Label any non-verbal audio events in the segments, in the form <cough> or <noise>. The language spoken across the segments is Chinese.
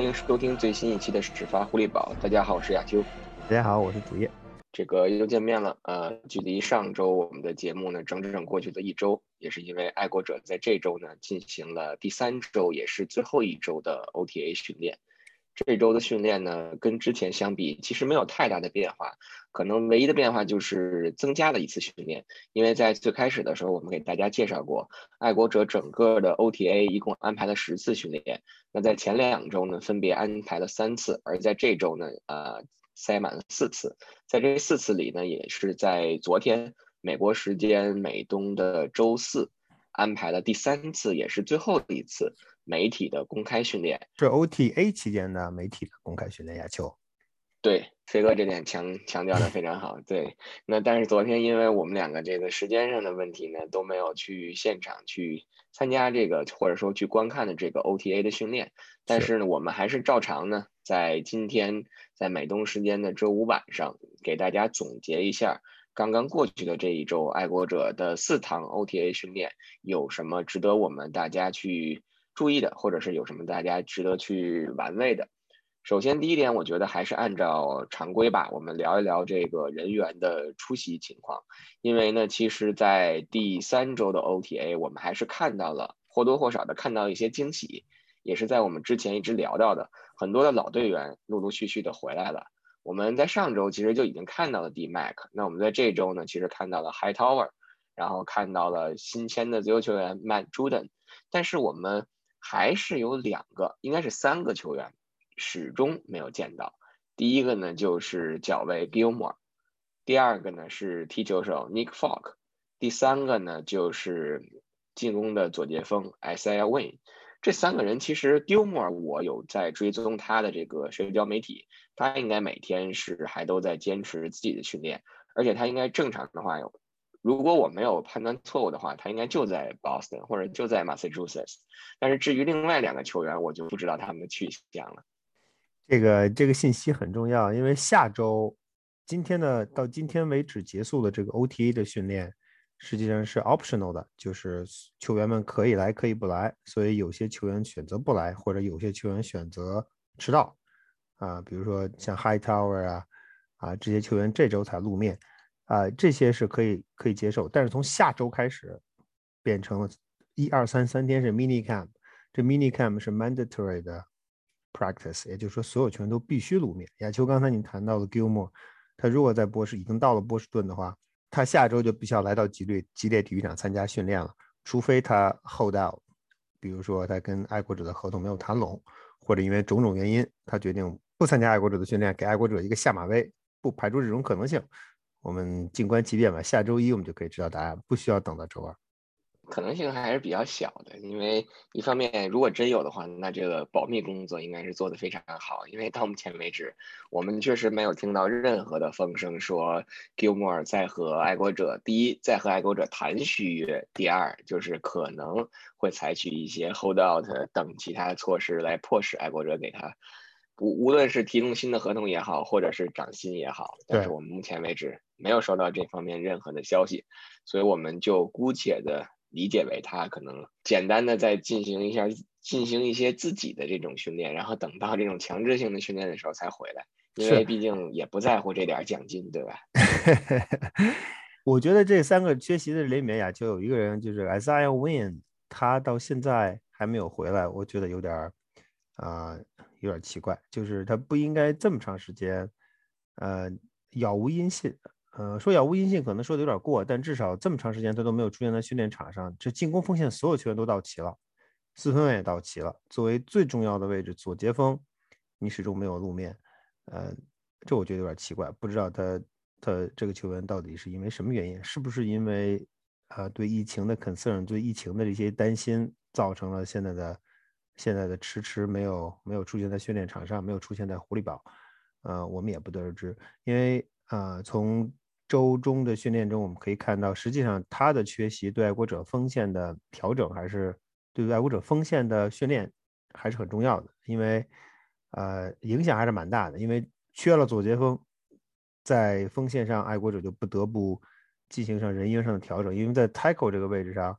欢迎收听最新一期的始发狐狸堡。大家好，我是亚秋。大家好，我是主页。这个又见面了。呃，距离上周我们的节目呢，整整过去了一周，也是因为爱国者在这周呢进行了第三周，也是最后一周的 OTA 训练。这周的训练呢，跟之前相比，其实没有太大的变化，可能唯一的变化就是增加了一次训练。因为在最开始的时候，我们给大家介绍过，爱国者整个的 OTA 一共安排了十次训练。那在前两周呢，分别安排了三次，而在这周呢，呃，塞满了四次。在这四次里呢，也是在昨天美国时间美东的周四，安排了第三次，也是最后一次。媒体的公开训练是 OTA 期间的媒体的公开训练呀，秋。对，飞哥这点强强调的非常好。对，那但是昨天因为我们两个这个时间上的问题呢，都没有去现场去参加这个或者说去观看的这个 OTA 的训练。但是呢，我们还是照常呢，在今天在美东时间的周五晚上，给大家总结一下刚刚过去的这一周爱国者的四堂 OTA 训练有什么值得我们大家去。注意的，或者是有什么大家值得去玩味的。首先，第一点，我觉得还是按照常规吧，我们聊一聊这个人员的出席情况。因为呢，其实，在第三周的 OTA，我们还是看到了或多或少的看到一些惊喜，也是在我们之前一直聊到的很多的老队员陆陆续续的回来了。我们在上周其实就已经看到了 D Mac，那我们在这周呢，其实看到了 High Tower，然后看到了新签的自由球员 Matt Juden，但是我们。还是有两个，应该是三个球员，始终没有见到。第一个呢就是脚卫 Gilmore，第二个呢是踢球手 Nick f o l k 第三个呢就是进攻的左截锋 Isaiah Wayne。这三个人其实 Gilmore 我有在追踪他的这个社交媒体，他应该每天是还都在坚持自己的训练，而且他应该正常的话有。如果我没有判断错误的话，他应该就在 Boston 或者就在 Massachusetts。但是至于另外两个球员，我就不知道他们的去向了。这个这个信息很重要，因为下周今天的到今天为止结束的这个 OTA 的训练，实际上是 optional 的，就是球员们可以来可以不来。所以有些球员选择不来，或者有些球员选择迟到啊，比如说像 High Tower 啊啊这些球员这周才露面。啊，这些是可以可以接受，但是从下周开始，变成了一二三三天是 mini camp，这 mini camp 是 mandatory 的 practice，也就是说所有球员都必须露面。亚秋刚才你谈到了 Gilmore，他如果在波士已经到了波士顿的话，他下周就必须要来到吉列吉列体育场参加训练了，除非他 hold out，比如说他跟爱国者的合同没有谈拢，或者因为种种原因他决定不参加爱国者的训练，给爱国者一个下马威，不排除这种可能性。我们静观其变吧，下周一我们就可以知道答案，不需要等到周二。可能性还是比较小的，因为一方面，如果真有的话，那这个保密工作应该是做得非常好。因为到目前为止，我们确实没有听到任何的风声说 Gilmore 在和爱国者第一在和爱国者谈续约，第二就是可能会采取一些 hold out 等其他措施来迫使爱国者给他。无无论是提供新的合同也好，或者是涨薪也好，但是我们目前为止没有收到这方面任何的消息，所以我们就姑且的理解为他可能简单的在进行一下进行一些自己的这种训练，然后等到这种强制性的训练的时候才回来，因为毕竟也不在乎这点奖金，对吧？<laughs> 我觉得这三个缺席的人里面呀，就有一个人就是 Isaiah Win，他到现在还没有回来，我觉得有点啊。有点奇怪，就是他不应该这么长时间，呃，杳无音信。呃，说杳无音信可能说的有点过，但至少这么长时间他都没有出现在训练场上。这进攻锋线所有球员都到齐了，四分卫也到齐了。作为最重要的位置左接锋，你始终没有露面。呃，这我觉得有点奇怪，不知道他他这个球员到底是因为什么原因？是不是因为呃对疫情的 concern，对疫情的这些担心造成了现在的？现在的迟迟没有没有出现在训练场上，没有出现在狐狸堡，呃，我们也不得而知。因为呃，从周中的训练中，我们可以看到，实际上他的缺席对爱国者锋线的调整，还是对爱国者锋线的训练还是很重要的。因为呃，影响还是蛮大的。因为缺了左接锋，在锋线上，爱国者就不得不进行上人员上的调整。因为在 tackle 这个位置上。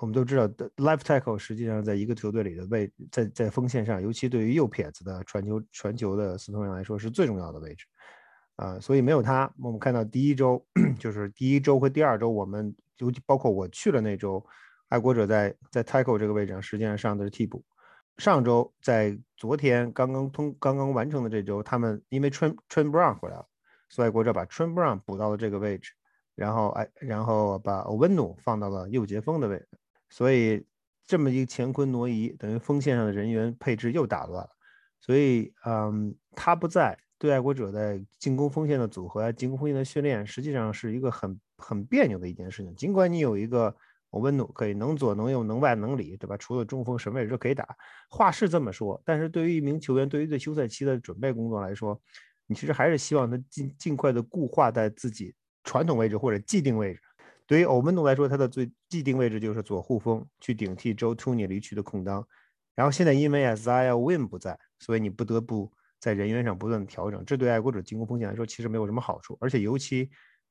我们都知道，left tackle 实际上在一个球队里的位，在在锋线上，尤其对于右撇子的传球传球的四分卫来说是最重要的位置。啊，所以没有他，我们看到第一周 <coughs> 就是第一周和第二周，我们尤其包括我去了那周，爱国者在在 tackle 这个位置上实际上上的是替补。上周在昨天刚刚通刚刚完成的这周，他们因为 Tran Tran Brown 回来了，所以爱国者把 Tran Brown 补到了这个位置，然后哎，然后把欧文努放到了右截锋的位置，所以这么一个乾坤挪移，等于锋线上的人员配置又打乱了。所以，嗯，他不在，对爱国者在进攻锋线的组合、进攻锋线的训练，实际上是一个很很别扭的一件事情。尽管你有一个。我温努可以能左能右能外能里，对吧？除了中锋，什么位置都可以打。话是这么说，但是对于一名球员，对于对休赛期的准备工作来说，你其实还是希望他尽尽快的固化在自己传统位置或者既定位置。对于欧文努来说，他的最既定位置就是左护锋，去顶替 Joe t o n y 离去的空当。然后现在因为 Isaiah Win 不在，所以你不得不在人员上不断的调整。这对爱国者进攻锋线来说其实没有什么好处，而且尤其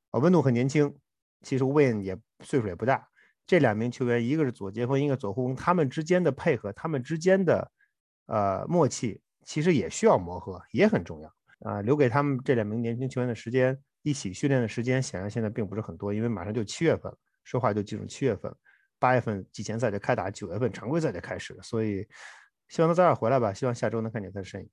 欧文努很年轻，其实 Win 也岁数也不大。这两名球员，一个是左接锋，一个左护锋，他们之间的配合，他们之间的呃默契，其实也需要磨合，也很重要啊。留给他们这两名年轻球员的时间，一起训练的时间，显然现在并不是很多，因为马上就七月份了，说话就进入七月份，八月份季前赛就开打，九月份常规赛就开始了，所以希望他早点回来吧，希望下周能看见他的身影。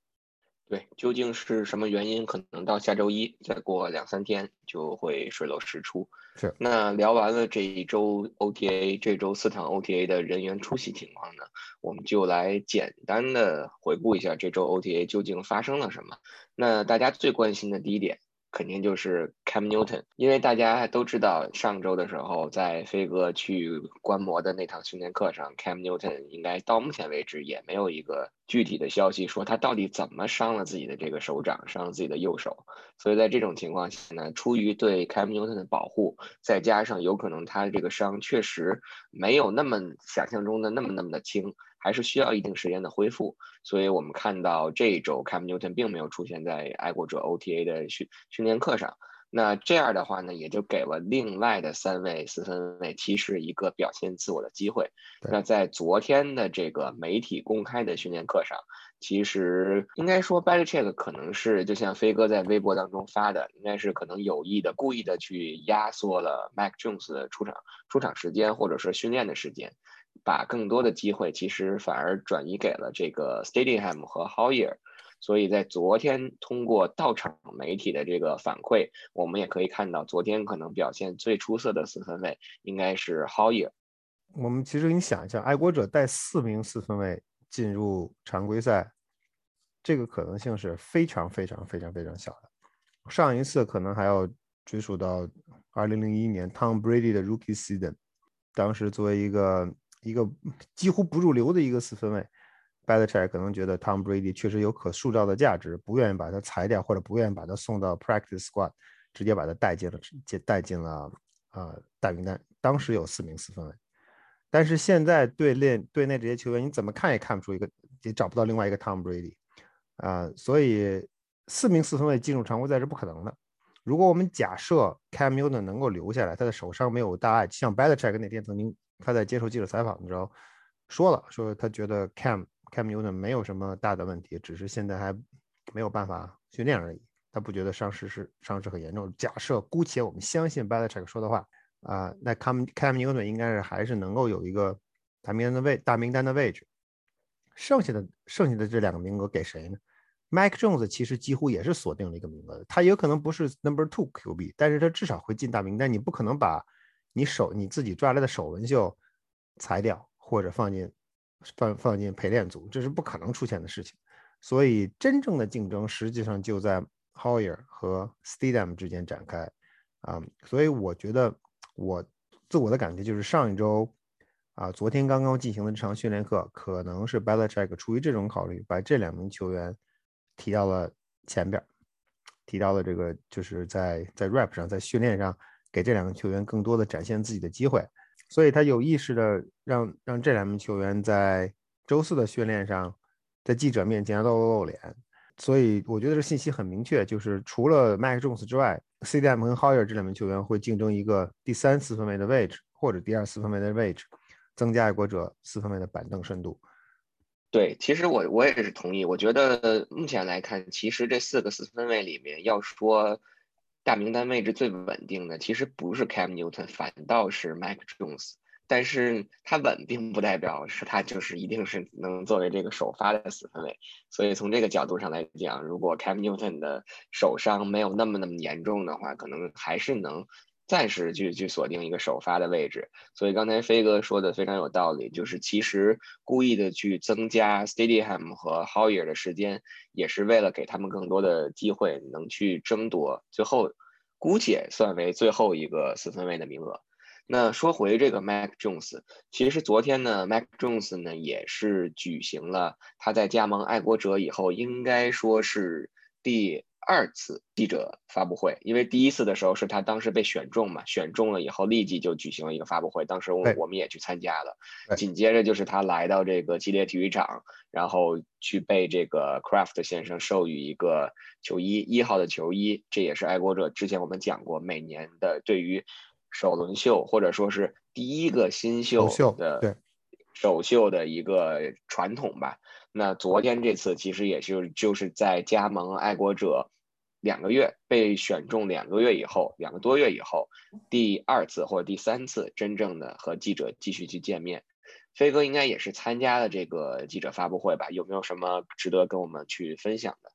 对，究竟是什么原因？可能到下周一，再过两三天就会水落石出。是。那聊完了这一周 OTA，这周四场 OTA 的人员出席情况呢？我们就来简单的回顾一下这周 OTA 究竟发生了什么。那大家最关心的第一点。肯定就是 Cam Newton，因为大家都知道，上周的时候在飞哥去观摩的那堂训练课上，Cam Newton 应该到目前为止也没有一个具体的消息说他到底怎么伤了自己的这个手掌，伤了自己的右手。所以在这种情况下呢，出于对 Cam Newton 的保护，再加上有可能他的这个伤确实没有那么想象中的那么那么的轻。还是需要一定时间的恢复，所以我们看到这一周 Cam Newton 并没有出现在爱国者 OTA 的训训练课上。那这样的话呢，也就给了另外的三位四分卫其实一个表现自我的机会。那在昨天的这个媒体公开的训练课上，其实应该说 b a l i c h e c k 可能是就像飞哥在微博当中发的，应该是可能有意的、故意的去压缩了 Mac Jones 的出场出场时间，或者是训练的时间。把更多的机会其实反而转移给了这个 Stadium 和 Howyer 所以在昨天通过到场媒体的这个反馈，我们也可以看到，昨天可能表现最出色的四分卫应该是 Howyer。我们其实你想一下，爱国者带四名四分卫进入常规赛，这个可能性是非常非常非常非常小的。上一次可能还要追溯到2001年 Tom Brady 的 Rookie Season，当时作为一个一个几乎不入流的一个四分卫，Belichick 可能觉得 Tom Brady 确实有可塑造的价值，不愿意把他裁掉，或者不愿意把他送到 Practice Squad，直接把他带进了，接带进了啊大名单。当时有四名四分卫，但是现在队内队内这些球员，你怎么看也看不出一个，也找不到另外一个 Tom Brady 啊，所以四名四分卫进入常规赛是不可能的。如果我们假设 Cam Newton 能够留下来，他的手伤没有大碍，像 Belichick 那天曾经。他在接受记者采访的时候说了，说他觉得 Cam Cam Newton 没有什么大的问题，只是现在还没有办法训练而已。他不觉得伤势是伤势很严重。假设姑且我们相信 Belichick 说的话啊，那 Cam Cam Newton 应该是还是能够有一个大名单的位大名单的位置。剩下的剩下的这两个名额给谁呢？Mike Jones 其实几乎也是锁定了一个名额，他有可能不是 Number Two QB，但是他至少会进大名单。你不可能把你手你自己抓来的手纹绣裁掉，或者放进放放进陪练组，这是不可能出现的事情。所以真正的竞争实际上就在 Hoyer 和 Stidham 之间展开啊。所以我觉得我自我的感觉就是上一周啊，昨天刚刚进行的这场训练课，可能是 Belichick 出于这种考虑，把这两名球员提到了前边，提到了这个就是在在 Rap 上，在训练上。给这两个球员更多的展现自己的机会，所以他有意识的让让这两名球员在周四的训练上，在记者面前露露脸。所以我觉得这信息很明确，就是除了麦克·琼斯之外，C.D.M. 和 Hoyer 这两名球员会竞争一个第三四分卫的位置，或者第二四分卫的位置。增加爱国者四分卫的板凳深度。对，其实我我也是同意。我觉得目前来看，其实这四个四分卫里面，要说大名单位置最稳定的，其实不是 Cam Newton，反倒是 Mike Jones。但是他稳，并不代表是他就是一定是能作为这个首发的四分卫。所以从这个角度上来讲，如果 Cam Newton 的手伤没有那么那么严重的话，可能还是能。暂时去去锁定一个首发的位置，所以刚才飞哥说的非常有道理，就是其实故意的去增加 Stadium 和 Hoyer 的时间，也是为了给他们更多的机会，能去争夺最后姑且算为最后一个四分卫的名额。那说回这个 Mac Jones，其实昨天呢，Mac Jones 呢也是举行了他在加盟爱国者以后，应该说是第。二次记者发布会，因为第一次的时候是他当时被选中嘛，选中了以后立即就举行了一个发布会，当时我我们也去参加了。紧接着就是他来到这个激烈体育场，然后去被这个 Craft 先生授予一个球衣一号的球衣，这也是爱国者之前我们讲过每年的对于首轮秀或者说是第一个新秀的首秀的一个传统吧。那昨天这次其实也就就是在加盟爱国者。两个月被选中，两个月以后，两个多月以后，第二次或者第三次真正的和记者继续去见面。飞哥应该也是参加了这个记者发布会吧？有没有什么值得跟我们去分享的？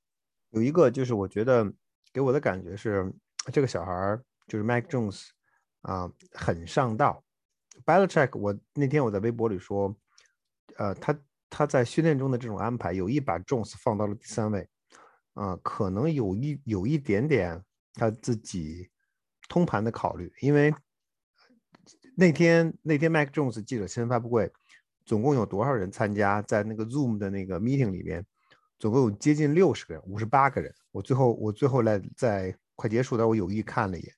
有一个就是我觉得给我的感觉是，这个小孩儿就是 Mac Jones 啊，很上道。Belichick，我那天我在微博里说，呃，他他在训练中的这种安排，有意把 Jones 放到了第三位。啊，可能有一有一点点他自己通盘的考虑，因为那天那天 Mac Jones 记者新闻发布会，总共有多少人参加？在那个 Zoom 的那个 meeting 里边，总共有接近六十个人，五十八个人。我最后我最后来在快结束的时候，我有意看了一眼，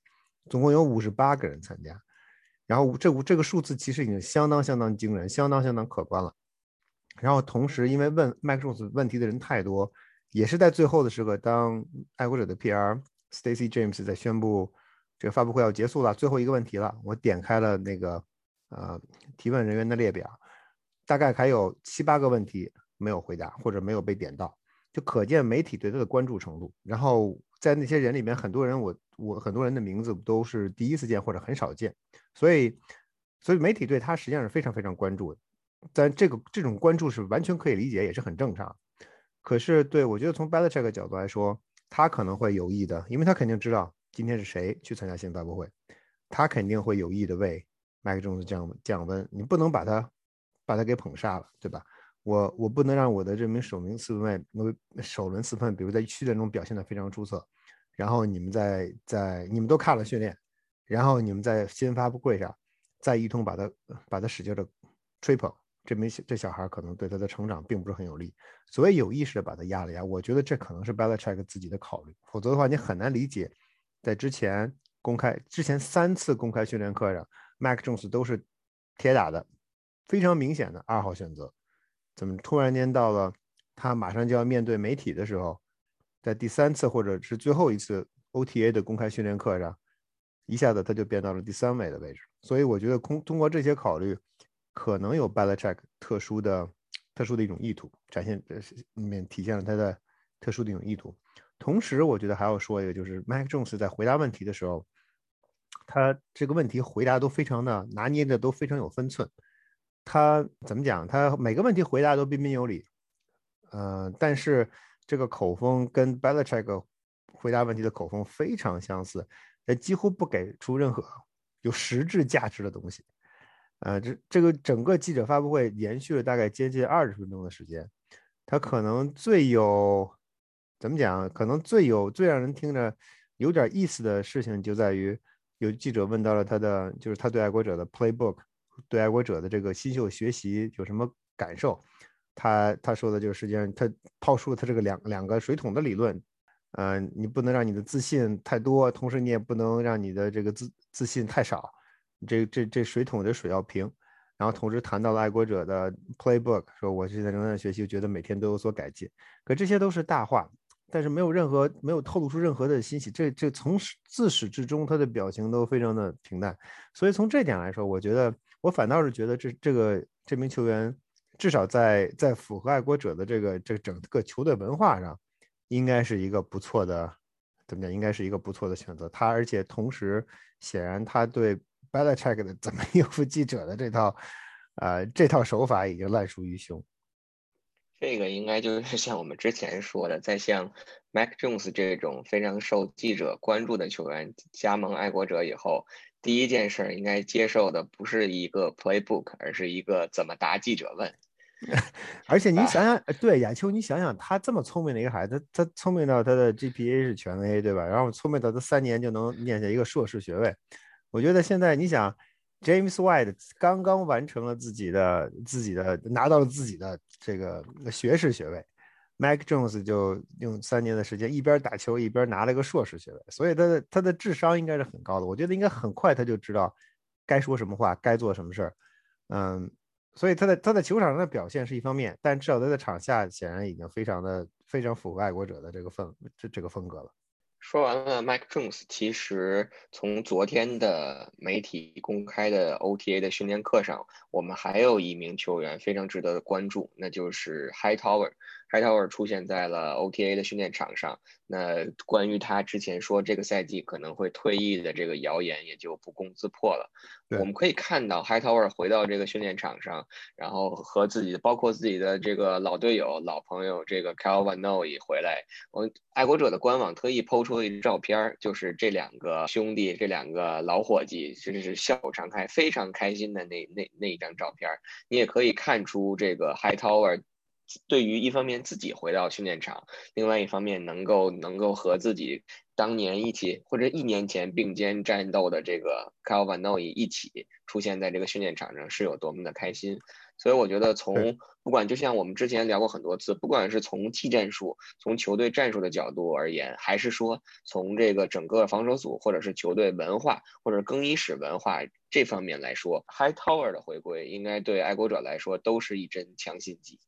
总共有五十八个人参加。然后这这个数字其实已经相当相当惊人，相当相当可观了。然后同时，因为问 Mac Jones 问题的人太多。也是在最后的时刻，当爱国者的 PR Stacy James 在宣布这个发布会要结束了，最后一个问题了。我点开了那个呃提问人员的列表，大概还有七八个问题没有回答或者没有被点到，就可见媒体对他的关注程度。然后在那些人里面，很多人我我很多人的名字都是第一次见或者很少见，所以所以媒体对他实际上是非常非常关注的。但这个这种关注是完全可以理解，也是很正常。可是，对我觉得从 Belichick 角度来说，他可能会有意的，因为他肯定知道今天是谁去参加新闻发布会，他肯定会有意的为麦克 Jones 降降温。你不能把他把他给捧杀了，对吧？我我不能让我的这名首名四分卫，因为首轮四分，比如在训练中表现的非常出色，然后你们在在你们都看了训练，然后你们在新闻发布会上再一通把他把他使劲的吹捧。这没这小孩可能对他的成长并不是很有利，所以有意识的把他压了压。我觉得这可能是 Belichick 自己的考虑，否则的话你很难理解，在之前公开之前三次公开训练课上，Mac Jones 都是铁打的，非常明显的二号选择，怎么突然间到了他马上就要面对媒体的时候，在第三次或者是最后一次 OTA 的公开训练课上，一下子他就变到了第三位的位置。所以我觉得通通过这些考虑。可能有 Belichick 特殊的、特殊的一种意图展现，呃里面体现了他的特殊的一种意图。同时，我觉得还要说一个，就是 Mac Jones 在回答问题的时候，他这个问题回答都非常的拿捏的都非常有分寸。他怎么讲？他每个问题回答都彬彬有礼，呃，但是这个口风跟 Belichick 回答问题的口风非常相似，呃，几乎不给出任何有实质价值的东西。呃，这这个整个记者发布会延续了大概接近二十分钟的时间，他可能最有怎么讲？可能最有最让人听着有点意思的事情就在于，有记者问到了他的，就是他对爱国者的 playbook，对爱国者的这个新秀学习有什么感受？他他说的就是实际上他抛出了他这个两两个水桶的理论，呃，你不能让你的自信太多，同时你也不能让你的这个自自信太少。这这这水桶的水要平，然后同时谈到了爱国者的 playbook，说我现在仍在学习，觉得每天都有所改进。可这些都是大话，但是没有任何没有透露出任何的欣喜，这这从始自始至终他的表情都非常的平淡，所以从这点来说，我觉得我反倒是觉得这这个这名球员至少在在符合爱国者的这个这整个球队文化上，应该是一个不错的怎么讲？应该是一个不错的选择。他而且同时显然他对 Belichick 的怎么应付记者的这套呃这套手法已经烂熟于胸。这个应该就是像我们之前说的，在像 Mac Jones 这种非常受记者关注的球员加盟爱国者以后，第一件事应该接受的不是一个 playbook，而是一个怎么答记者问。<laughs> 而且你想想，对亚秋，你想想他这么聪明的一个孩子，他聪明到他的 GPA 是全 A，对吧？然后聪明到他三年就能念下一个硕士学位。我觉得现在你想。James White 刚刚完成了自己的自己的拿到了自己的这个学士学位，Mike Jones 就用三年的时间一边打球一边拿了个硕士学位，所以他的他的智商应该是很高的。我觉得应该很快他就知道该说什么话，该做什么事儿。嗯，所以他在他在球场上的表现是一方面，但至少他在场下显然已经非常的非常符合爱国者的这个风这这个风格了。说完了，Mike Jones，其实从昨天的媒体公开的 OTA 的训练课上，我们还有一名球员非常值得关注，那就是 High Tower High Tower。出现在了 OTA 的训练场上，那关于他之前说这个赛季可能会退役的这个谣言也就不攻自破了。我们可以看到 Hightower 回到这个训练场上，然后和自己的包括自己的这个老队友、老朋友这个 Calvin Noy 回来。我爱国者的官网特意抛出了一照片，就是这两个兄弟、这两个老伙计，真是笑口常开、非常开心的那那那一张照片。你也可以看出这个 Hightower。对于一方面自己回到训练场，另外一方面能够能够和自己当年一起或者一年前并肩战斗的这个 Kyle Van Noy 一起出现在这个训练场上是有多么的开心。所以我觉得从不管就像我们之前聊过很多次，不管是从技战术、从球队战术的角度而言，还是说从这个整个防守组或者是球队文化或者更衣室文化这方面来说，High Tower 的回归应该对爱国者来说都是一针强心剂。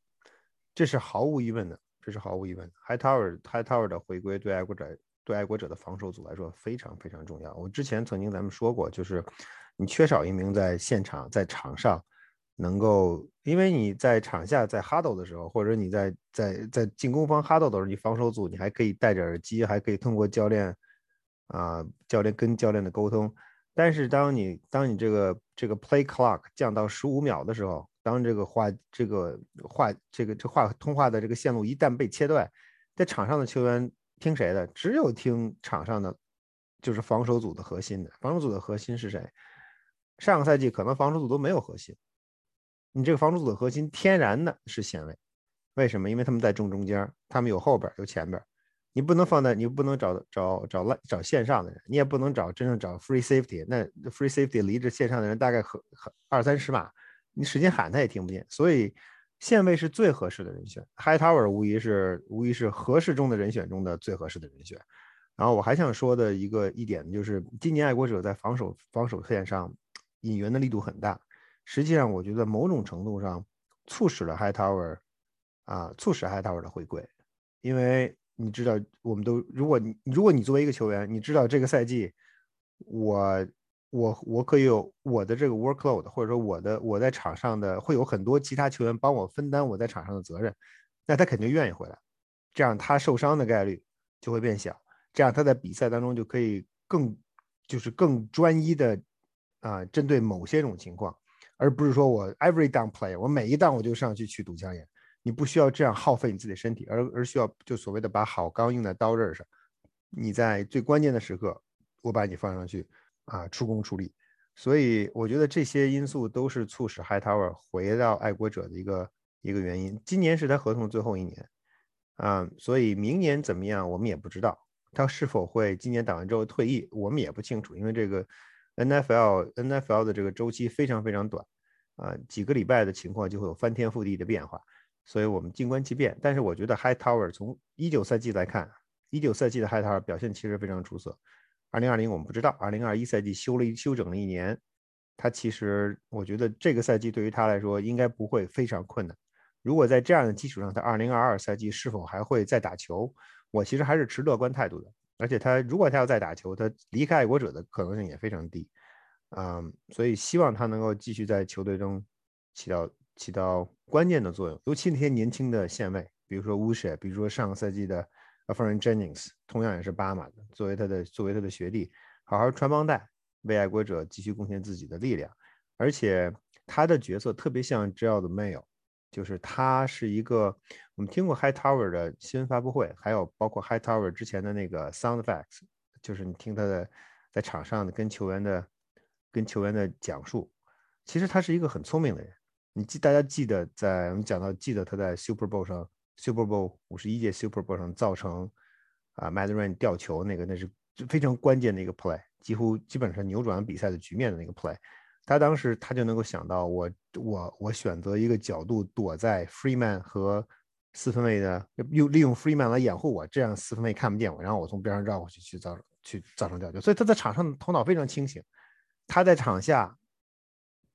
这是毫无疑问的，这是毫无疑问的。High Tower High Tower 的回归对爱国者对爱国者的防守组来说非常非常重要。我之前曾经咱们说过，就是你缺少一名在现场在场上能够，因为你在场下在哈斗的时候，或者你在在在进攻方哈斗的时候，你防守组你还可以戴着耳机，还可以通过教练啊教练跟教练的沟通。但是当你当你这个这个 Play Clock 降到十五秒的时候，当这个话这个话这个这话通话的这个线路一旦被切断，在场上的球员听谁的？只有听场上的，就是防守组的核心的。防守组的核心是谁？上个赛季可能防守组都没有核心，你这个防守组的核心天然的是线位，为什么？因为他们在正中间，他们有后边有前边，你不能放在你不能找找找赖找线上的人，你也不能找真正找 free safety，那 free safety 离着线上的人大概和和二三十码。你使劲喊他也听不见，所以线位是最合适的人选。High Tower 无疑是无疑是合适中的人选中的最合适的人选。然后我还想说的一个一点就是，今年爱国者在防守防守线上引援的力度很大。实际上，我觉得某种程度上促使了 High Tower 啊，促使 High Tower 的回归。因为你知道，我们都如果你如果你作为一个球员，你知道这个赛季我。我我可以有我的这个 workload，或者说我的我在场上的会有很多其他球员帮我分担我在场上的责任，那他肯定愿意回来，这样他受伤的概率就会变小，这样他在比赛当中就可以更就是更专一的啊针对某些种情况，而不是说我 every down play 我每一档我就上去去堵枪眼，你不需要这样耗费你自己身体，而而需要就所谓的把好钢用在刀刃上，你在最关键的时刻我把你放上去。啊，出工出力，所以我觉得这些因素都是促使 High Tower 回到爱国者的一个一个原因。今年是他合同最后一年，啊，所以明年怎么样我们也不知道。他是否会今年打完之后退役，我们也不清楚，因为这个 NFL NFL 的这个周期非常非常短，啊，几个礼拜的情况就会有翻天覆地的变化，所以我们静观其变。但是我觉得 High Tower 从一九赛季来看，一九赛季的 High Tower 表现其实非常出色。二零二零我们不知道，二零二一赛季休了一休整了一年，他其实我觉得这个赛季对于他来说应该不会非常困难。如果在这样的基础上，他二零二二赛季是否还会再打球，我其实还是持乐观态度的。而且他如果他要再打球，他离开爱国者的可能性也非常低。嗯，所以希望他能够继续在球队中起到起到关键的作用，尤其那些年轻的线位，比如说乌舍，比如说上个赛季的 a f r a n Jennings，同样也是巴马的，作为他的作为他的学弟，好好传帮带，为爱国者继续贡献自己的力量。而且他的角色特别像 j e 的 Mail，就是他是一个我们听过 High Tower 的新闻发布会，还有包括 High Tower 之前的那个 Sound Facts，就是你听他的在场上的跟球员的。跟球员的讲述，其实他是一个很聪明的人。你记大家记得在我们讲到记得他在 Super Bowl 上 Super Bowl 五十一届 Super Bowl 上造成啊 m a d r a n 吊球那个，那是非常关键的一个 play，几乎基本上扭转了比赛的局面的那个 play。他当时他就能够想到我我我选择一个角度躲在 Freeman 和四分卫的，用利用 Freeman 来掩护我，这样四分卫看不见我，然后我从边上绕过去去造去造成吊球。所以他在场上头脑非常清醒。他在场下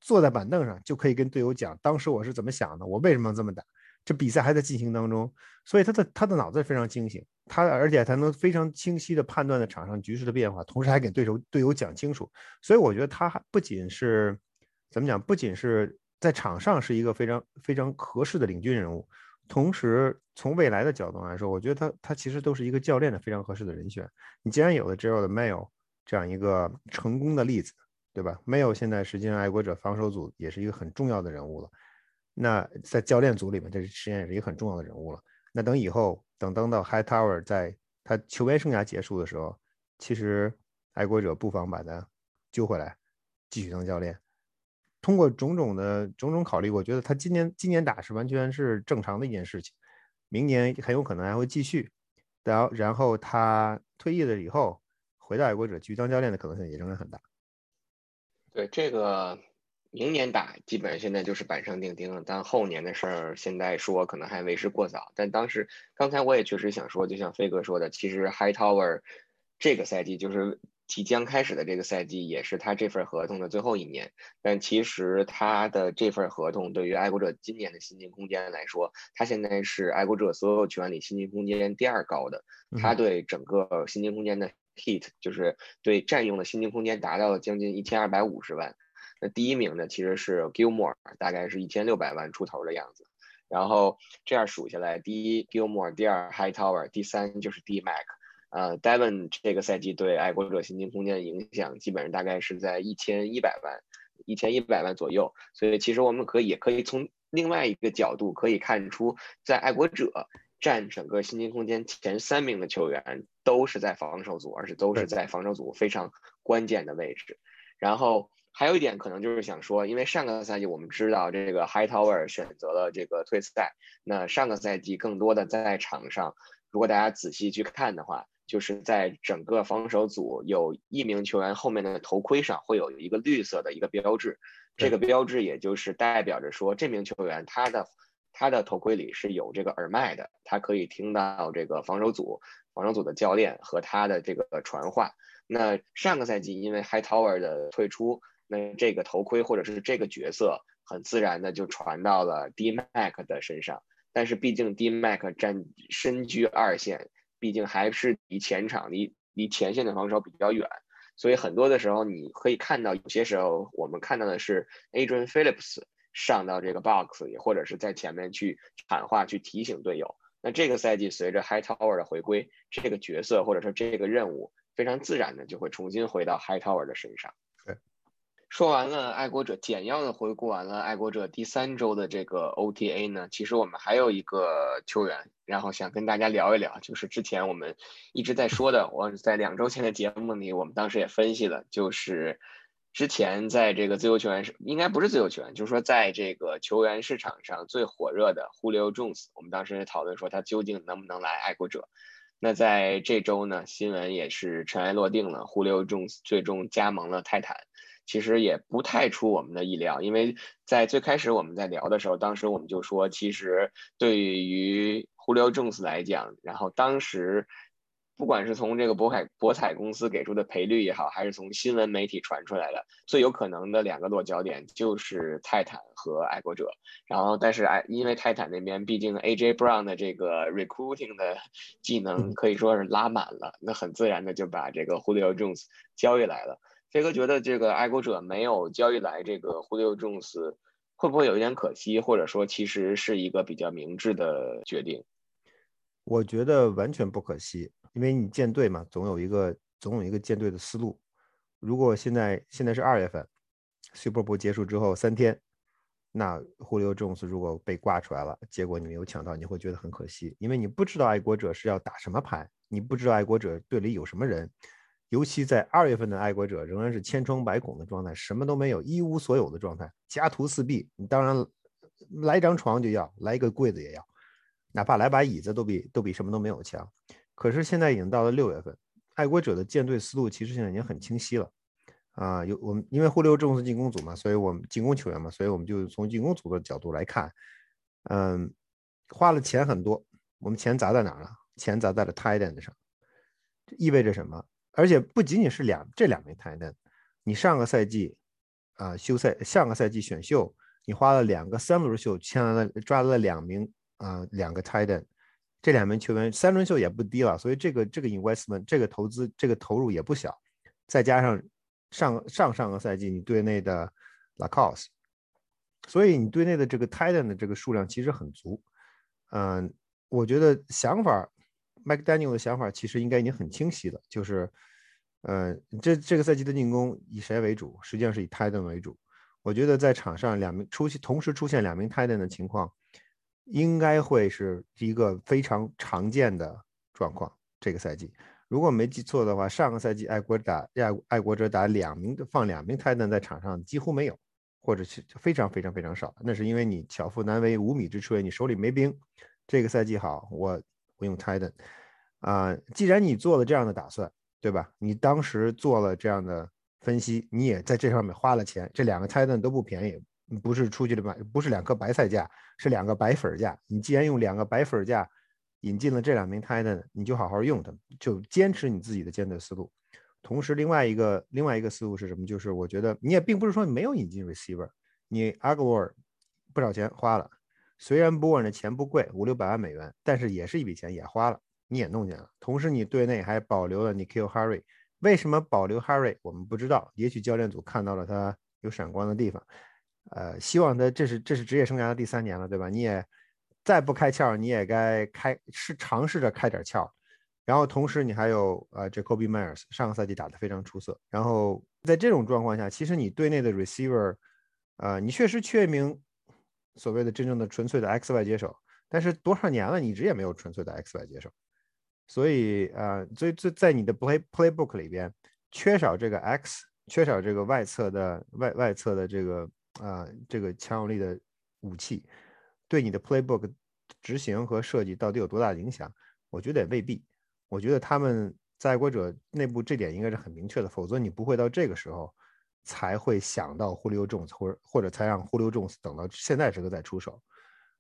坐在板凳上，就可以跟队友讲当时我是怎么想的，我为什么这么打。这比赛还在进行当中，所以他的他的脑子非常清醒，他而且他能非常清晰的判断的场上局势的变化，同时还给对手队友讲清楚。所以我觉得他还不仅是怎么讲，不仅是在场上是一个非常非常合适的领军人物，同时从未来的角度来说，我觉得他他其实都是一个教练的非常合适的人选。你既然有了 Gerald Mayo 这样一个成功的例子。对吧？没有，现在实际上爱国者防守组也是一个很重要的人物了。那在教练组里面，这实际上也是一个很重要的人物了。那等以后，等等到 High Tower 在他球员生涯结束的时候，其实爱国者不妨把他揪回来，继续当教练。通过种种的种种考虑，我觉得他今年今年打是完全是正常的一件事情。明年很有可能还会继续。然后，然后他退役了以后，回到爱国者继续当教练的可能性也仍然很大。对这个明年打，基本上现在就是板上钉钉了。但后年的事儿，现在说可能还为时过早。但当时刚才我也确实想说，就像飞哥说的，其实 High Tower 这个赛季就是即将开始的这个赛季，也是他这份合同的最后一年。但其实他的这份合同对于爱国者今年的薪金空间来说，他现在是爱国者所有球员里薪金空间第二高的。他对整个薪金空间的。Heat 就是对占用的薪金空间达到了将近一千二百五十万，那第一名呢其实是 Gilmore，大概是一千六百万出头的样子。然后这样数下来，第一 Gilmore，第二 High Tower，第三就是 D Mac。呃，Devon 这个赛季对爱国者薪金空间的影响，基本上大概是在一千一百万，一千一百万左右。所以其实我们可以也可以从另外一个角度可以看出，在爱国者。占整个薪金空间前三名的球员都是在防守组，而且都是在防守组非常关键的位置。然后还有一点可能就是想说，因为上个赛季我们知道这个 High Tower 选择了这个退赛，那上个赛季更多的在场上，如果大家仔细去看的话，就是在整个防守组有一名球员后面的头盔上会有一个绿色的一个标志，这个标志也就是代表着说这名球员他的。他的头盔里是有这个耳麦的，他可以听到这个防守组、防守组的教练和他的这个传话。那上个赛季因为 High Tower 的退出，那这个头盔或者是这个角色很自然的就传到了 D Mac 的身上。但是毕竟 D Mac 站身居二线，毕竟还是离前场、离离前线的防守比较远，所以很多的时候你可以看到，有些时候我们看到的是 Adrian Phillips。上到这个 box 里，或者是在前面去喊话、去提醒队友。那这个赛季随着 High Tower 的回归，这个角色或者说这个任务，非常自然的就会重新回到 High Tower 的身上。对，说完了爱国者，简要的回顾完了爱国者第三周的这个 OTA 呢，其实我们还有一个球员，然后想跟大家聊一聊，就是之前我们一直在说的，我在两周前的节目里，我们当时也分析了，就是。之前在这个自由球员是应该不是自由球员，就是说在这个球员市场上最火热的 Julio Jones，我们当时也讨论说他究竟能不能来爱国者。那在这周呢，新闻也是尘埃落定了，Julio Jones 最终加盟了泰坦。其实也不太出我们的意料，因为在最开始我们在聊的时候，当时我们就说，其实对于 Julio Jones 来讲，然后当时。不管是从这个博彩博彩公司给出的赔率也好，还是从新闻媒体传出来的，最有可能的两个落脚点就是泰坦和爱国者。然后，但是哎，因为泰坦那边毕竟 AJ Brown 的这个 recruiting 的技能可以说是拉满了，那很自然的就把这个 Julio Jones 交易来了。飞哥觉得这个爱国者没有交易来这个 Julio Jones，会不会有一点可惜，或者说其实是一个比较明智的决定？我觉得完全不可惜，因为你建队嘛，总有一个总有一个建队的思路。如果现在现在是二月份，Super Bowl 结束之后三天，那胡里奥·詹姆斯如果被挂出来了，结果你没有抢到，你会觉得很可惜，因为你不知道爱国者是要打什么牌，你不知道爱国者队里有什么人，尤其在二月份的爱国者仍然是千疮百孔的状态，什么都没有，一无所有的状态，家徒四壁。你当然来张床就要，来一个柜子也要。哪怕来把椅子都比都比什么都没有强，可是现在已经到了六月份，爱国者的舰队思路其实现在已经很清晰了，啊，有我们因为互留重视进攻组嘛，所以我们进攻球员嘛，所以我们就从进攻组的角度来看，嗯，花了钱很多，我们钱砸在哪儿了？钱砸在了 tight end 上，意味着什么？而且不仅仅是两这两名 titan 你上个赛季啊休赛，上个赛季选秀，你花了两个三轮秀签来了抓了两名。啊，两个 titan 这两名球员三轮秀也不低了，所以这个这个 investment 这个投资这个投入也不小，再加上上上上个赛季你队内的 lacos，所以你队内的这个 Titan 的这个数量其实很足。嗯，我觉得想法，McDaniel 的想法其实应该已经很清晰了，就是，呃，这这个赛季的进攻以谁为主？实际上是以 tight end 为主。我觉得在场上两名出现同时出现两名 tight end 的情况。应该会是一个非常常见的状况。这个赛季，如果没记错的话，上个赛季爱国打爱爱国者打两名放两名泰坦在场上几乎没有，或者是非常非常非常少。那是因为你巧妇难为无米之炊，你手里没兵。这个赛季好，我我用泰坦啊。既然你做了这样的打算，对吧？你当时做了这样的分析，你也在这上面花了钱，这两个泰坦都不便宜。不是出去的买，不是两颗白菜价，是两个白粉价。你既然用两个白粉价引进了这两名 Titan，你就好好用它，就坚持你自己的舰队思路。同时，另外一个另外一个思路是什么？就是我觉得你也并不是说没有引进 Receiver，你 a g l o r 不少钱花了，虽然 Born 的钱不贵，五六百万美元，但是也是一笔钱也花了，你也弄进了。同时，你队内还保留了你 Kill Harry，为什么保留 Harry？我们不知道，也许教练组看到了他有闪光的地方。呃，希望他这是这是职业生涯的第三年了，对吧？你也再不开窍，你也该开试尝试着开点窍。然后同时你还有呃，Jacoby Myers 上个赛季打得非常出色。然后在这种状况下，其实你队内的 receiver，呃，你确实缺一名所谓的真正的纯粹的 X Y 接手。但是多少年了，你一直也没有纯粹的 X Y 接手。所以呃，所以在你的 play playbook 里边缺少这个 X，缺少这个外侧的外外侧的这个。啊，这个强有力的武器对你的 playbook 执行和设计到底有多大影响？我觉得也未必。我觉得他们在爱国者内部这点应该是很明确的，否则你不会到这个时候才会想到忽悠 Jones，或者或者才让忽悠 Jones 等到现在这个再出手。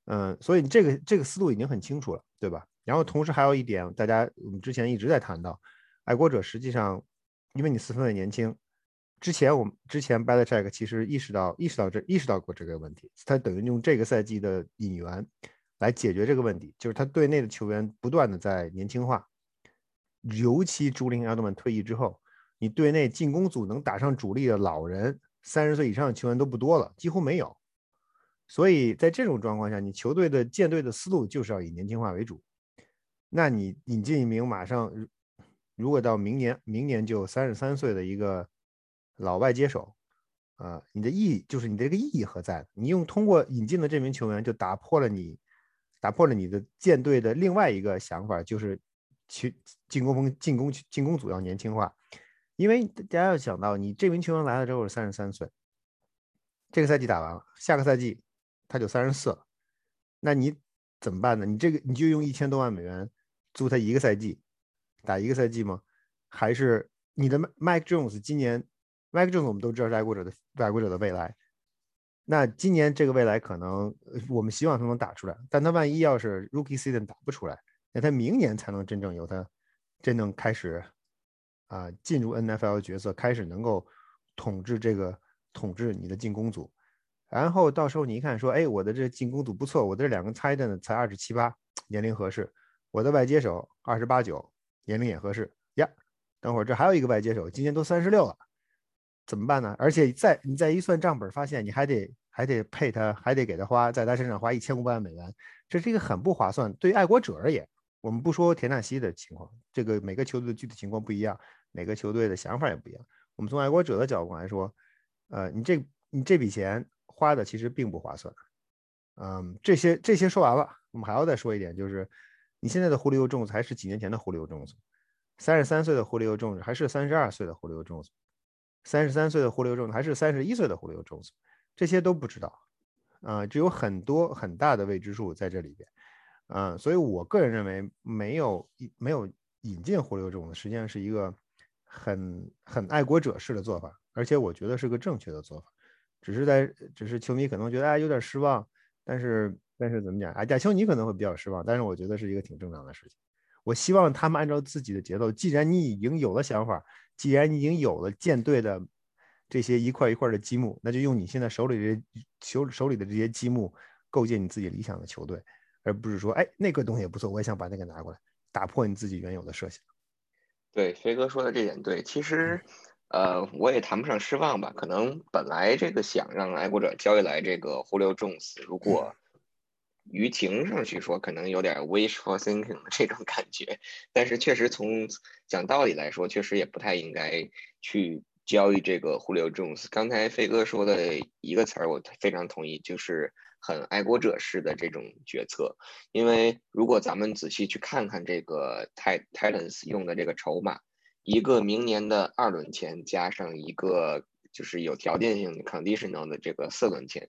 嗯，所以这个这个思路已经很清楚了，对吧？然后同时还有一点，大家我们之前一直在谈到，爱国者实际上因为你四分卫年轻。之前我们之前 b a l c h e c k 其实意识到意识到这意识到过这个问题，他等于用这个赛季的引援来解决这个问题，就是他队内的球员不断的在年轻化，尤其朱林·埃德曼退役之后，你队内进攻组能打上主力的老人，三十岁以上的球员都不多了，几乎没有。所以在这种状况下，你球队的建队的思路就是要以年轻化为主。那你引进一名马上，如果到明年明年就三十三岁的一个。老外接手，啊，你的意义就是你的这个意义何在？你用通过引进的这名球员，就打破了你，打破了你的舰队的另外一个想法，就是去进攻锋进攻进攻组要年轻化。因为大家要想到，你这名球员来了之后是三十三岁，这个赛季打完了，下个赛季他就三十四了，那你怎么办呢？你这个你就用一千多万美元租他一个赛季，打一个赛季吗？还是你的 Mike Jones 今年？Mike · Jones 我们都知道是爱国者的爱国者的未来，那今年这个未来可能我们希望他能打出来，但他万一要是 Rookie Season 打不出来，那他明年才能真正由他真正开始啊进入 NFL 角色，开始能够统治这个统治你的进攻组，然后到时候你一看说，哎，我的这进攻组不错，我的这两个 tight end 才二十七八，年龄合适，我的外接手二十八九，年龄也合适呀。等会儿这还有一个外接手，今年都三十六了，怎么办呢？而且再你再一算账本，发现你还得还得配他，还得给他花，在他身上花一千五百万美元，这是一个很不划算。对于爱国者而言，我们不说田纳西的情况，这个每个球队的具体情况不一样，每个球队的想法也不一样。我们从爱国者的角度来说，呃，你这你这笔钱花的其实并不划算。嗯，这些这些说完了，我们还要再说一点，就是你现在的狐狸又重还是几年前的狐狸又重三十三岁的狐狸又重还是三十二岁的狐狸又重三十三岁的狐狸又重还是三十一岁的狐狸又重这些都不知道。啊，只有很多很大的未知数在这里边。嗯，所以我个人认为，没有没有引进胡流这种子，实际上是一个很很爱国者式的做法，而且我觉得是个正确的做法。只是在，只是球迷可能觉得哎有点失望，但是但是怎么讲啊？假球你可能会比较失望，但是我觉得是一个挺正常的事情。我希望他们按照自己的节奏。既然你已经有了想法，既然你已经有了舰队的这些一块一块的积木，那就用你现在手里的球手里的这些积木，构建你自己理想的球队。而不是说，哎，那个东西也不错，我也想把那个拿过来，打破你自己原有的设想。对，飞哥说的这点对，其实，呃，我也谈不上失望吧。可能本来这个想让爱国者交易来这个胡流重死，如果于情上去说，可能有点 wishful thinking 的这种感觉。但是确实从讲道理来说，确实也不太应该去交易这个胡流重死。刚才飞哥说的一个词儿，我非常同意，就是。很爱国者式的这种决策，因为如果咱们仔细去看看这个 Titans 用的这个筹码，一个明年的二轮签加上一个就是有条件性的 conditional 的这个四轮签，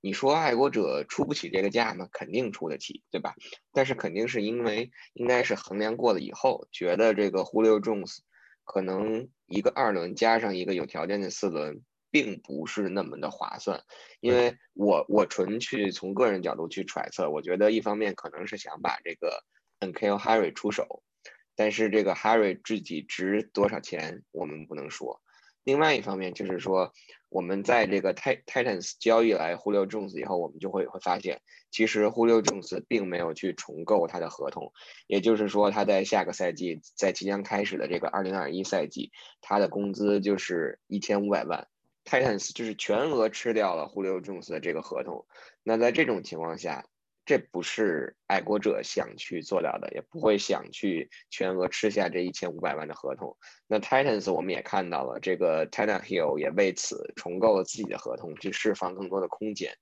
你说爱国者出不起这个价吗？肯定出得起，对吧？但是肯定是因为应该是衡量过了以后，觉得这个 Julio Jones 可能一个二轮加上一个有条件的四轮。并不是那么的划算，因为我我纯去从个人角度去揣测，我觉得一方面可能是想把这个 Nkl Harry 出手，但是这个 Harry 自己值多少钱我们不能说。另外一方面就是说，我们在这个 Titans 交易来 Julio Jones 以后，我们就会会发现，其实 Julio Jones 并没有去重构他的合同，也就是说他在下个赛季，在即将开始的这个2021赛季，他的工资就是一千五百万。Titans 就是全额吃掉了 Julio Jones 的这个合同，那在这种情况下，这不是爱国者想去做到的，也不会想去全额吃下这一千五百万的合同。那 Titans 我们也看到了，这个 Titan Hill 也为此重构了自己的合同，去释放更多的空间。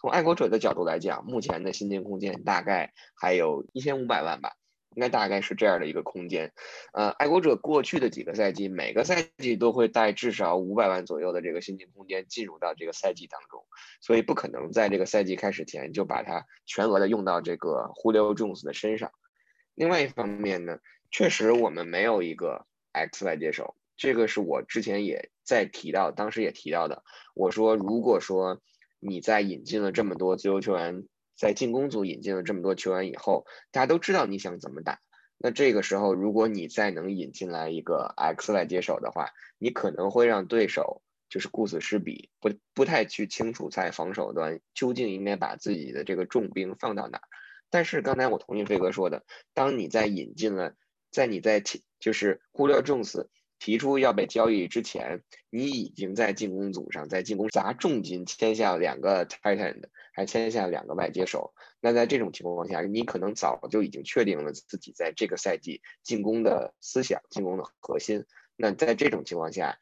从爱国者的角度来讲，目前的薪金空间大概还有一千五百万吧。应该大概是这样的一个空间，呃，爱国者过去的几个赛季，每个赛季都会带至少五百万左右的这个薪金空间进入到这个赛季当中，所以不可能在这个赛季开始前就把它全额的用到这个 Julio Jones 的身上。另外一方面呢，确实我们没有一个 X 外接手，这个是我之前也在提到，当时也提到的，我说如果说你在引进了这么多自由球员。在进攻组引进了这么多球员以后，大家都知道你想怎么打。那这个时候，如果你再能引进来一个 X 来接手的话，你可能会让对手就是顾此失彼，不不太去清楚在防守端究竟应该把自己的这个重兵放到哪。但是刚才我同意飞哥说的，当你在引进了，在你在就是忽略重视。提出要被交易之前，你已经在进攻组上在进攻砸重金签下两个 Titan，还签下两个外接手。那在这种情况下，你可能早就已经确定了自己在这个赛季进攻的思想、进攻的核心。那在这种情况下，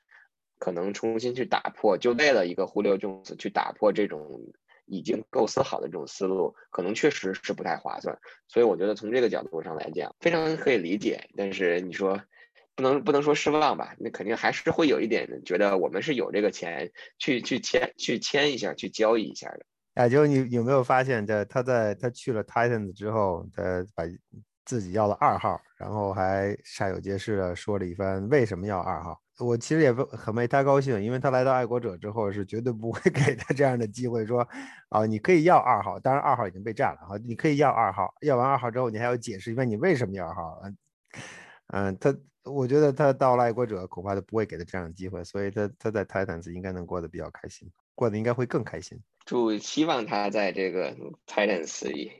可能重新去打破，就为了一个忽略重视去打破这种已经构思好的这种思路，可能确实是不太划算。所以我觉得从这个角度上来讲，非常可以理解。但是你说。不能不能说失望吧，那肯定还是会有一点觉得我们是有这个钱去去签去签一下去交易一下的。哎，就你有没有发现，在他在他去了 Titans 之后，他把自己要了二号，然后还煞有介事的说了一番为什么要二号。我其实也很为他高兴，因为他来到爱国者之后是绝对不会 <laughs> 给他这样的机会，说啊你可以要二号，当然二号已经被占了哈，你可以要二号，要完二号之后你还要解释一遍你为什么要二号。嗯，他我觉得他到了爱国者恐怕都不会给他这样的机会，所以他他在 Titans 应该能过得比较开心，过得应该会更开心。祝希望他在这个 Titans 一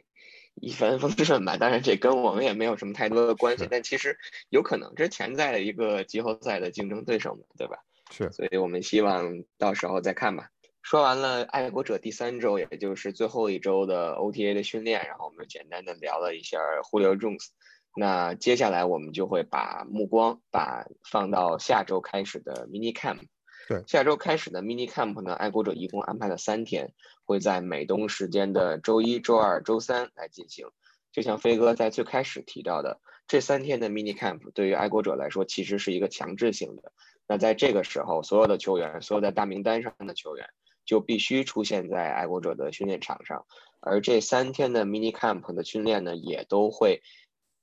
一帆风顺吧。当然，这跟我们也没有什么太多的关系，但其实有可能这是潜在的一个季后赛的竞争对手嘛，对吧？是，所以我们希望到时候再看吧。说完了爱国者第三周，也就是最后一周的 OTA 的训练，然后我们简单的聊了一下 Julio Jones。那接下来我们就会把目光把放到下周开始的 Mini Camp。对，下周开始的 Mini Camp 呢，爱国者一共安排了三天，会在美东时间的周一周二周三来进行。就像飞哥在最开始提到的，这三天的 Mini Camp 对于爱国者来说其实是一个强制性的。那在这个时候，所有的球员，所有在大名单上的球员。就必须出现在爱国者的训练场上，而这三天的 mini camp 的训练呢，也都会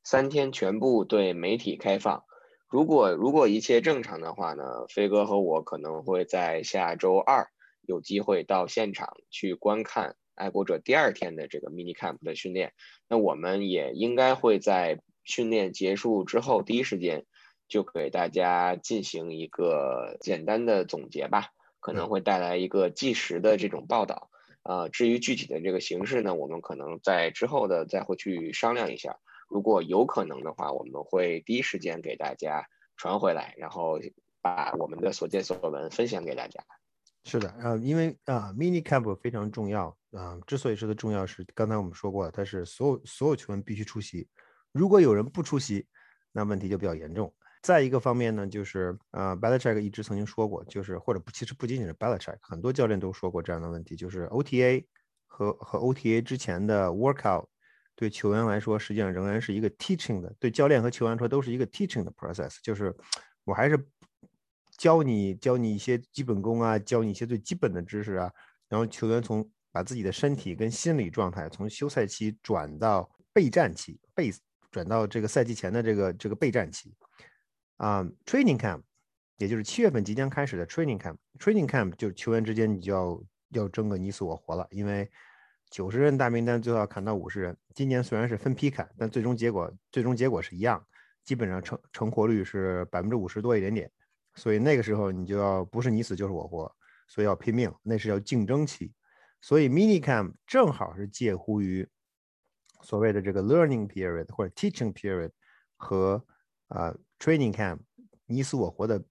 三天全部对媒体开放。如果如果一切正常的话呢，飞哥和我可能会在下周二有机会到现场去观看爱国者第二天的这个 mini camp 的训练。那我们也应该会在训练结束之后第一时间就给大家进行一个简单的总结吧。可能会带来一个即时的这种报道，呃，至于具体的这个形式呢，我们可能在之后的再会去商量一下。如果有可能的话，我们会第一时间给大家传回来，然后把我们的所见所闻分享给大家。是的，呃，因为啊，mini camp 非常重要，啊，之所以说的重要是，刚才我们说过了，它是所有所有球员必须出席，如果有人不出席，那问题就比较严重。再一个方面呢，就是呃，Belichick 一直曾经说过，就是或者不，其实不仅仅是 Belichick，很多教练都说过这样的问题，就是 OTA 和和 OTA 之前的 workout 对球员来说，实际上仍然是一个 teaching 的，对教练和球员说都是一个 teaching 的 process，就是我还是教你教你一些基本功啊，教你一些最基本的知识啊，然后球员从把自己的身体跟心理状态从休赛期转到备战期，备转到这个赛季前的这个这个备战期。啊，training camp，也就是七月份即将开始的 training camp。training camp 就是球员之间你就要要争个你死我活了，因为九十人大名单最后要砍到五十人。今年虽然是分批砍，但最终结果最终结果是一样，基本上成成活率是百分之五十多一点点。所以那个时候你就要不是你死就是我活，所以要拼命，那是要竞争期。所以 mini camp 正好是介乎于所谓的这个 learning period 或者 teaching period 和啊。Training camp，你死我活的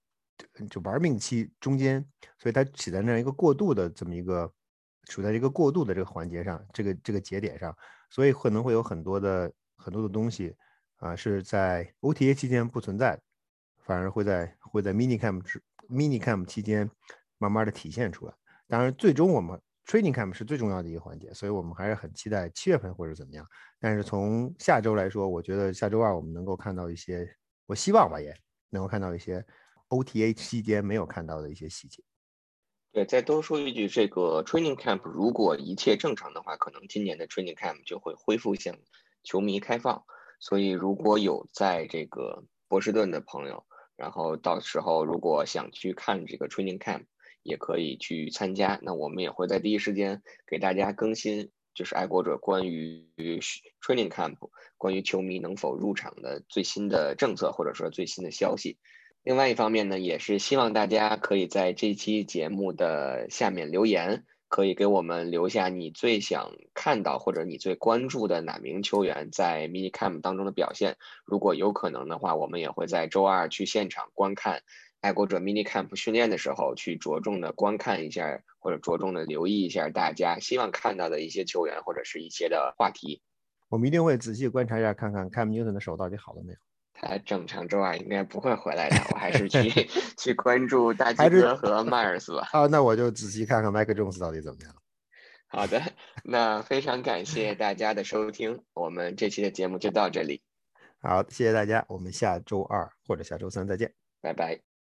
就玩命期中间，所以它起在那样一个过渡的这么一个，处在一个过渡的这个环节上，这个这个节点上，所以可能会有很多的很多的东西啊是在 OTA 期间不存在，反而会在会在 mini camp mini camp 期间慢慢的体现出来。当然，最终我们 training camp 是最重要的一个环节，所以我们还是很期待七月份或者怎么样。但是从下周来说，我觉得下周二我们能够看到一些。我希望吧，也能够看到一些 OTA 期间没有看到的一些细节。对，再多说一句，这个 Training Camp 如果一切正常的话，可能今年的 Training Camp 就会恢复向球迷开放。所以如果有在这个波士顿的朋友，然后到时候如果想去看这个 Training Camp，也可以去参加。那我们也会在第一时间给大家更新。就是爱国者关于 training camp 关于球迷能否入场的最新的政策或者说最新的消息。另外一方面呢，也是希望大家可以在这期节目的下面留言，可以给我们留下你最想看到或者你最关注的哪名球员在 mini camp 当中的表现。如果有可能的话，我们也会在周二去现场观看。爱国者 mini camp 训练的时候，去着重的观看一下，或者着重的留意一下大家希望看到的一些球员或者是一些的话题。我们一定会仔细观察一下，看看 Cam Newton 的手到底好了没有。他正常周二应该不会回来的，我还是去 <laughs> 去关注大吉哥和迈尔斯吧。啊，那我就仔细看看 Mike Jones 到底怎么样。好的，那非常感谢大家的收听，我们这期的节目就到这里。好，谢谢大家，我们下周二或者下周三再见，拜拜。